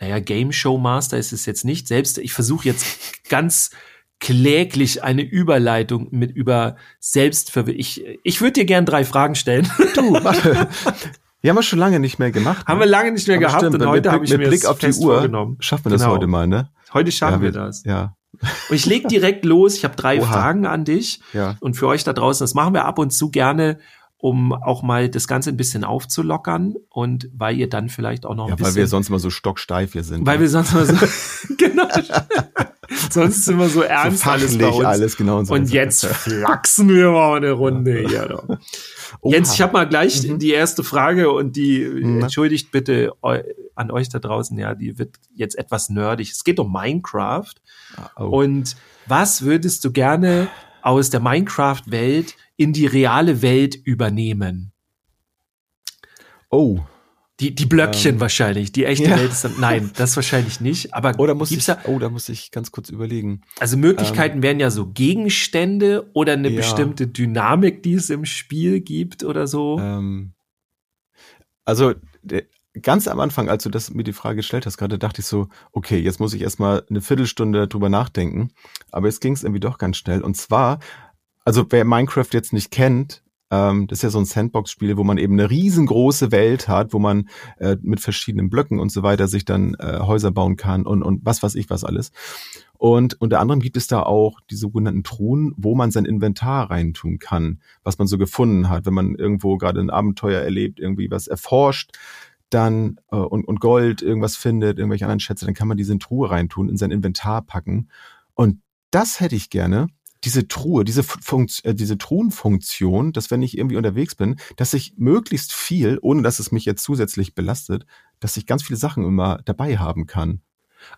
naja, Game Show Master ist es jetzt nicht. Selbst ich versuche jetzt ganz kläglich eine Überleitung mit über Selbstverwirrung. Ich, ich würde dir gern drei Fragen stellen. Du, warte. Die haben wir schon lange nicht mehr gemacht. Haben ne? wir lange nicht mehr Aber gehabt stimmt, und heute habe ich mit mir Blick auf die Uhr. Schaffen wir das genau. heute mal, ne? Heute schaffen ja, wir, wir das. Ja. Und ich leg direkt los. Ich habe drei Oha. Fragen an dich ja. und für euch da draußen. Das machen wir ab und zu gerne um auch mal das Ganze ein bisschen aufzulockern und weil ihr dann vielleicht auch noch ein ja, bisschen. Weil wir sonst mal so stocksteif hier sind. Weil ja. wir sonst mal so, genau. sonst sind wir so ernst so alles bei uns. Alles genau und, so und jetzt flachsen wir mal eine Runde hier. Doch. Jens, ich habe mal gleich mhm. die erste Frage und die mhm. entschuldigt bitte an euch da draußen, ja, die wird jetzt etwas nerdig. Es geht um Minecraft. Ah, oh. Und was würdest du gerne aus der Minecraft-Welt in die reale Welt übernehmen. Oh. Die, die Blöckchen ähm, wahrscheinlich. Die echte ja. Welt ist dann, nein, das wahrscheinlich nicht. Aber oder muss ich, da, oh, da muss ich ganz kurz überlegen. Also Möglichkeiten ähm, wären ja so Gegenstände oder eine ja. bestimmte Dynamik, die es im Spiel gibt oder so. Ähm, also ganz am Anfang, als du das mir die Frage gestellt hast, gerade dachte ich so, okay, jetzt muss ich erstmal eine Viertelstunde drüber nachdenken. Aber jetzt ging es irgendwie doch ganz schnell. Und zwar also wer Minecraft jetzt nicht kennt, ähm, das ist ja so ein Sandbox-Spiel, wo man eben eine riesengroße Welt hat, wo man äh, mit verschiedenen Blöcken und so weiter sich dann äh, Häuser bauen kann und, und was weiß ich was alles. Und unter anderem gibt es da auch die sogenannten Truhen, wo man sein Inventar reintun kann, was man so gefunden hat, wenn man irgendwo gerade ein Abenteuer erlebt, irgendwie was erforscht, dann äh, und, und Gold irgendwas findet, irgendwelche anderen Schätze, dann kann man diese Truhe reintun, in sein Inventar packen. Und das hätte ich gerne, diese Truhe, diese, Funkt, äh, diese Truhenfunktion, dass wenn ich irgendwie unterwegs bin, dass ich möglichst viel, ohne dass es mich jetzt zusätzlich belastet, dass ich ganz viele Sachen immer dabei haben kann.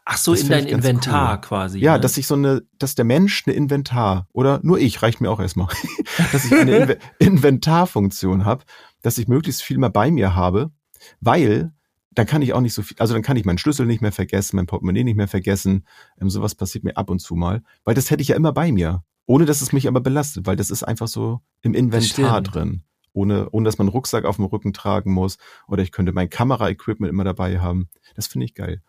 Ach so, das in dein Inventar cool. quasi. Ja, ne? dass ich so eine, dass der Mensch eine Inventar oder nur ich reicht mir auch erstmal, dass ich eine Inve Inventarfunktion habe, dass ich möglichst viel mal bei mir habe, weil dann kann ich auch nicht so viel, also dann kann ich meinen Schlüssel nicht mehr vergessen, mein Portemonnaie nicht mehr vergessen. Ähm, sowas passiert mir ab und zu mal, weil das hätte ich ja immer bei mir. Ohne dass es mich aber belastet, weil das ist einfach so im Inventar drin. Ohne, ohne dass man einen Rucksack auf dem Rücken tragen muss. Oder ich könnte mein Kamera-Equipment immer dabei haben. Das finde ich geil.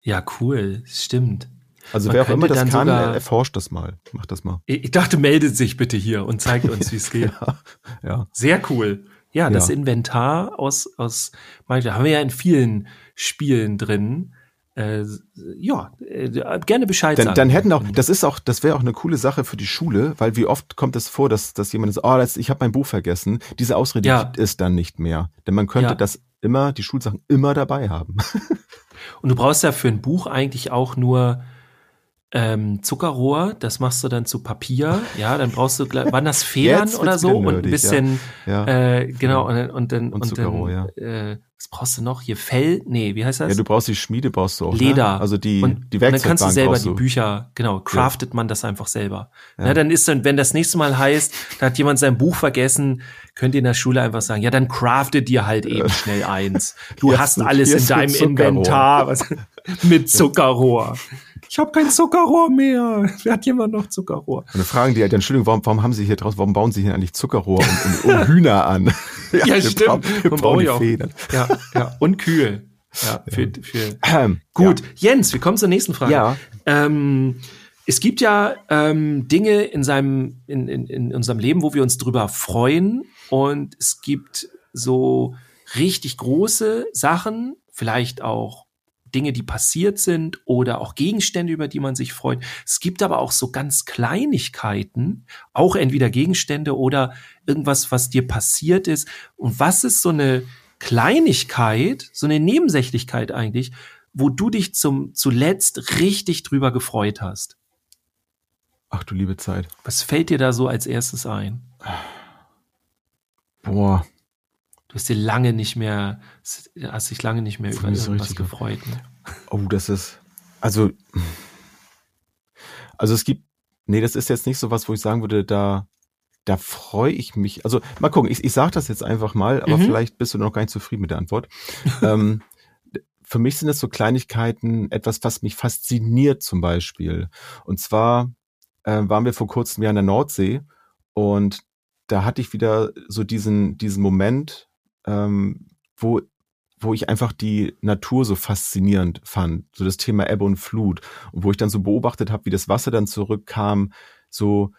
Ja, cool. Stimmt. Also man wer auch immer das kann, erforscht das mal. Macht das mal. Ich dachte, meldet sich bitte hier und zeigt uns, wie es geht. ja, ja. Sehr cool. Ja, das ja. Inventar aus, aus, da haben wir ja in vielen Spielen drin äh, ja, äh, gerne Bescheid dann, sagen. Dann hätten auch, das ist auch, das wäre auch eine coole Sache für die Schule, weil wie oft kommt es vor, dass, dass jemand sagt, oh, das, ich habe mein Buch vergessen. Diese Ausrede ja. gibt es dann nicht mehr. Denn man könnte ja. das immer, die Schulsachen immer dabei haben. Und du brauchst ja für ein Buch eigentlich auch nur ähm, Zuckerrohr, das machst du dann zu Papier, ja, dann brauchst du, waren das Federn oder so und ein bisschen, ja. Ja. Äh, genau, und, und dann, und, und dann, ja. äh, was brauchst du noch? Hier Fell? Nee, wie heißt das? Ja, du brauchst die Schmiede, brauchst du auch. Ne? Leder. Ne? Also die, und, die Werkzeugbank Und dann kannst du selber die Bücher, genau, craftet ja. man das einfach selber. Ja. Na, dann ist dann, wenn das nächste Mal heißt, da hat jemand sein Buch vergessen, könnt ihr in der Schule einfach sagen, ja, dann craftet dir halt eben schnell eins. Du hast alles in deinem Inventar was, mit Zuckerrohr ich habe kein Zuckerrohr mehr. Wer hat jemand noch Zuckerrohr? Und dann fragen die halt, Entschuldigung, warum, warum haben Sie hier draußen, warum bauen Sie hier eigentlich Zuckerrohr und, und, und Hühner an? ja, ja stimmt. Brauchen, wir brauchen auch. Federn. Ja, ja, und Kühe. Ja, für, für. Ähm, Gut, ja. Jens, wir kommen zur nächsten Frage. Ja. Ähm, es gibt ja ähm, Dinge in seinem, in, in, in unserem Leben, wo wir uns drüber freuen, und es gibt so richtig große Sachen, vielleicht auch Dinge, die passiert sind oder auch Gegenstände, über die man sich freut. Es gibt aber auch so ganz Kleinigkeiten, auch entweder Gegenstände oder irgendwas, was dir passiert ist. Und was ist so eine Kleinigkeit, so eine Nebensächlichkeit eigentlich, wo du dich zum zuletzt richtig drüber gefreut hast? Ach du liebe Zeit. Was fällt dir da so als erstes ein? Boah. Du hast dir lange nicht mehr, hast dich lange nicht mehr über irgendwas gefreut. Ne? Oh, das ist, also, also es gibt, nee, das ist jetzt nicht so was, wo ich sagen würde, da, da freue ich mich. Also mal gucken, ich, ich sage das jetzt einfach mal, aber mhm. vielleicht bist du noch gar nicht zufrieden mit der Antwort. ähm, für mich sind das so Kleinigkeiten, etwas, was mich fasziniert zum Beispiel. Und zwar äh, waren wir vor kurzem ja in der Nordsee und da hatte ich wieder so diesen, diesen Moment, ähm, wo, wo ich einfach die Natur so faszinierend fand, so das Thema Ebbe und Flut. Und wo ich dann so beobachtet habe, wie das Wasser dann zurückkam, so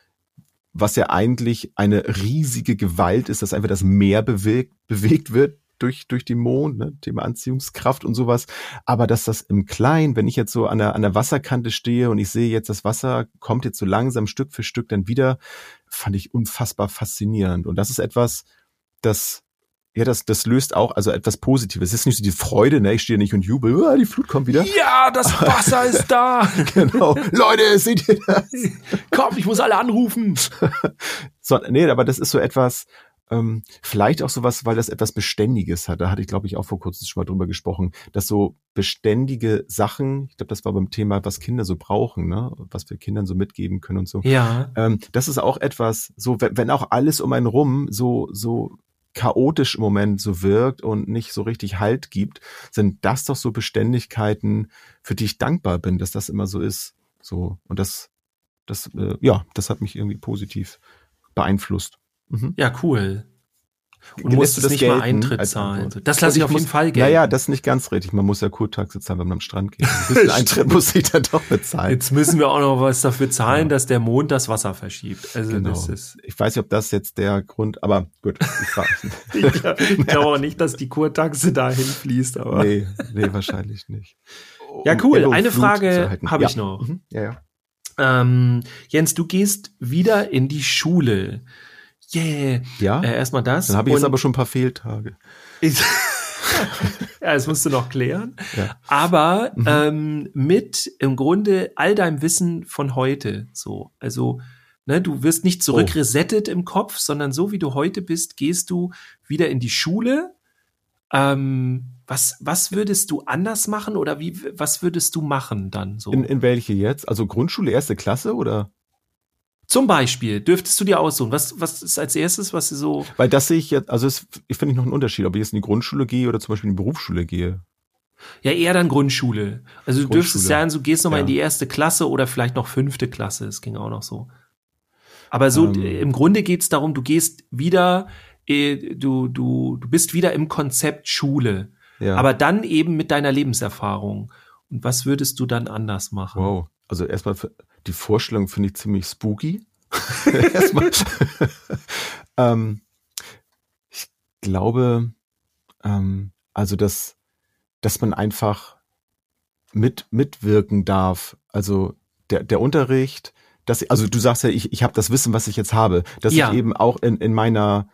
was ja eigentlich eine riesige Gewalt ist, dass einfach das Meer bewegt, bewegt wird durch, durch die Mond, ne? Thema Anziehungskraft und sowas. Aber dass das im Kleinen, wenn ich jetzt so an der, an der Wasserkante stehe und ich sehe jetzt, das Wasser kommt jetzt so langsam Stück für Stück dann wieder, fand ich unfassbar faszinierend. Und das ist etwas, das ja, das, das löst auch also etwas Positives. Es ist nicht so die Freude, ne? Ich stehe nicht und jubel, oh, die Flut kommt wieder. Ja, das Wasser ist da. genau. Leute, seht ihr das? Komm, ich muss alle anrufen. so, nee, aber das ist so etwas, ähm, vielleicht auch sowas, weil das etwas Beständiges hat. Da hatte ich, glaube ich, auch vor kurzem schon mal drüber gesprochen, dass so beständige Sachen, ich glaube, das war beim Thema, was Kinder so brauchen, ne? was wir Kindern so mitgeben können und so. Ja. Ähm, das ist auch etwas, so, wenn, wenn auch alles um einen rum so, so chaotisch im Moment so wirkt und nicht so richtig Halt gibt, sind das doch so Beständigkeiten, für die ich dankbar bin, dass das immer so ist. So und das, das, äh, ja, das hat mich irgendwie positiv beeinflusst. Mhm. Ja, cool. Und musst du das nicht mal Eintritt zahlen. Das lasse ich auf jeden Fall gelten. Naja, das ist nicht ganz richtig. Man muss ja Kurtaxe zahlen, wenn man am Strand geht. Ein bisschen Eintritt muss ich dann doch bezahlen. Jetzt müssen wir auch noch was dafür zahlen, ja. dass der Mond das Wasser verschiebt. Also genau. das ist ich weiß nicht, ob das jetzt der Grund, aber gut. Ich, ich glaube glaub auch nicht, dass die Kurtaxe dahin fließt, aber. Nee, nee, wahrscheinlich nicht. Ja, cool. Eine Frage habe ich noch. Mhm. Ja, ja. Ähm, Jens, du gehst wieder in die Schule yeah. Ja. Äh, erstmal das. Dann habe ich jetzt aber schon ein paar Fehltage. ja, das musst du noch klären. Ja. Aber mhm. ähm, mit im Grunde all deinem Wissen von heute. So, also ne, du wirst nicht zurückresettet oh. im Kopf, sondern so wie du heute bist, gehst du wieder in die Schule. Ähm, was, was würdest du anders machen oder wie, was würdest du machen dann so? In, in welche jetzt? Also Grundschule, erste Klasse oder? Zum Beispiel, dürftest du dir aussuchen, was, was ist als erstes, was du so. Weil das sehe ich jetzt, also es, ich finde ich noch einen Unterschied, ob ich jetzt in die Grundschule gehe oder zum Beispiel in die Berufsschule gehe. Ja, eher dann Grundschule. Also du dürftest sagen, du gehst nochmal ja. in die erste Klasse oder vielleicht noch fünfte Klasse, es ging auch noch so. Aber so ähm. im Grunde geht's darum, du gehst wieder, äh, du, du, du bist wieder im Konzept Schule. Ja. Aber dann eben mit deiner Lebenserfahrung. Und was würdest du dann anders machen? Wow. Also erstmal die Vorstellung finde ich ziemlich spooky. erstmal. ähm, ich glaube, ähm, also dass, dass man einfach mit mitwirken darf. Also der, der Unterricht, dass also du sagst ja, ich, ich habe das Wissen, was ich jetzt habe, dass ja. ich eben auch in, in meiner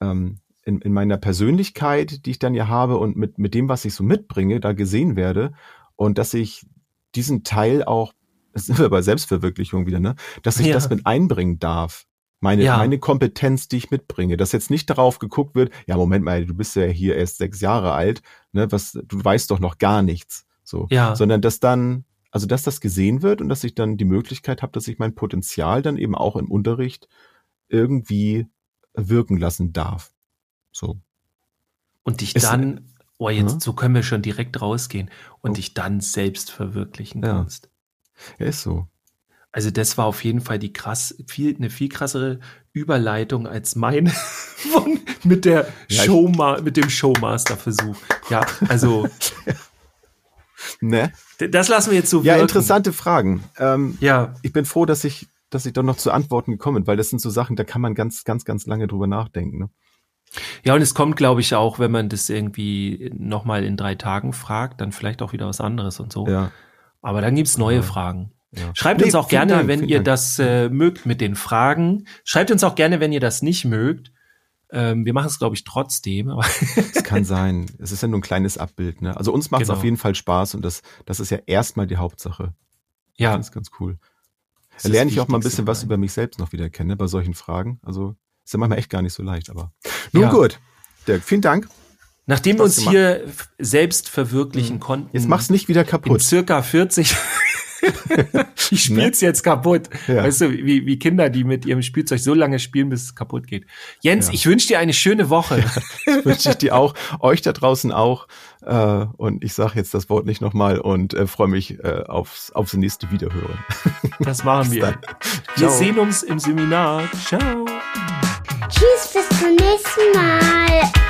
ähm, in, in meiner Persönlichkeit, die ich dann ja habe und mit, mit dem, was ich so mitbringe, da gesehen werde und dass ich diesen Teil auch das sind wir bei Selbstverwirklichung wieder, ne? Dass ich ja. das mit einbringen darf. Meine, ja. meine Kompetenz, die ich mitbringe, dass jetzt nicht darauf geguckt wird, ja, Moment mal, du bist ja hier erst sechs Jahre alt, ne, was, du weißt doch noch gar nichts, so. Ja. Sondern, dass dann, also, dass das gesehen wird und dass ich dann die Möglichkeit habe, dass ich mein Potenzial dann eben auch im Unterricht irgendwie wirken lassen darf. So. Und dich dann, oh, jetzt, hm? so können wir schon direkt rausgehen und oh. dich dann selbst verwirklichen ja. kannst. Ja, ist so. Also das war auf jeden Fall die krass, viel, eine viel krassere Überleitung als meine von, mit der ja, Showma, mit dem Showmaster-Versuch. Ja, also. ne? Das lassen wir jetzt so wirken. Ja, interessante Fragen. Ähm, ja. Ich bin froh, dass ich, dass ich doch noch zu Antworten gekommen bin, weil das sind so Sachen, da kann man ganz, ganz, ganz lange drüber nachdenken. Ne? Ja, und es kommt, glaube ich, auch, wenn man das irgendwie nochmal in drei Tagen fragt, dann vielleicht auch wieder was anderes und so. Ja. Aber dann gibt's neue ja. Fragen. Ja. Schreibt nee, uns auch gerne, Dank, wenn ihr Dank. das äh, mögt mit den Fragen. Schreibt uns auch gerne, wenn ihr das nicht mögt. Ähm, wir machen es, glaube ich, trotzdem. Es kann sein. Es ist ja nur ein kleines Abbild. Ne? Also uns macht es genau. auf jeden Fall Spaß und das, das ist ja erstmal die Hauptsache. Ja. Das ist ganz cool. Da lerne ich auch mal ein bisschen was über mich selbst noch wieder kennen ne, bei solchen Fragen. Also ist ja manchmal echt gar nicht so leicht, aber nun ja. gut. Dirk, vielen Dank. Nachdem wir uns hier selbst verwirklichen mhm. konnten. Jetzt mach's nicht wieder kaputt. In circa 40 ich spiel's ne? jetzt kaputt. Ja. Weißt du, wie, wie Kinder, die mit ihrem Spielzeug so lange spielen, bis es kaputt geht. Jens, ja. ich wünsche dir eine schöne Woche. Ja, wünsche ich dir auch, euch da draußen auch. Äh, und ich sage jetzt das Wort nicht nochmal und äh, freue mich äh, aufs, aufs nächste Wiederhören. Das machen wir. Wir sehen uns im Seminar. Ciao. Tschüss, bis zum nächsten Mal.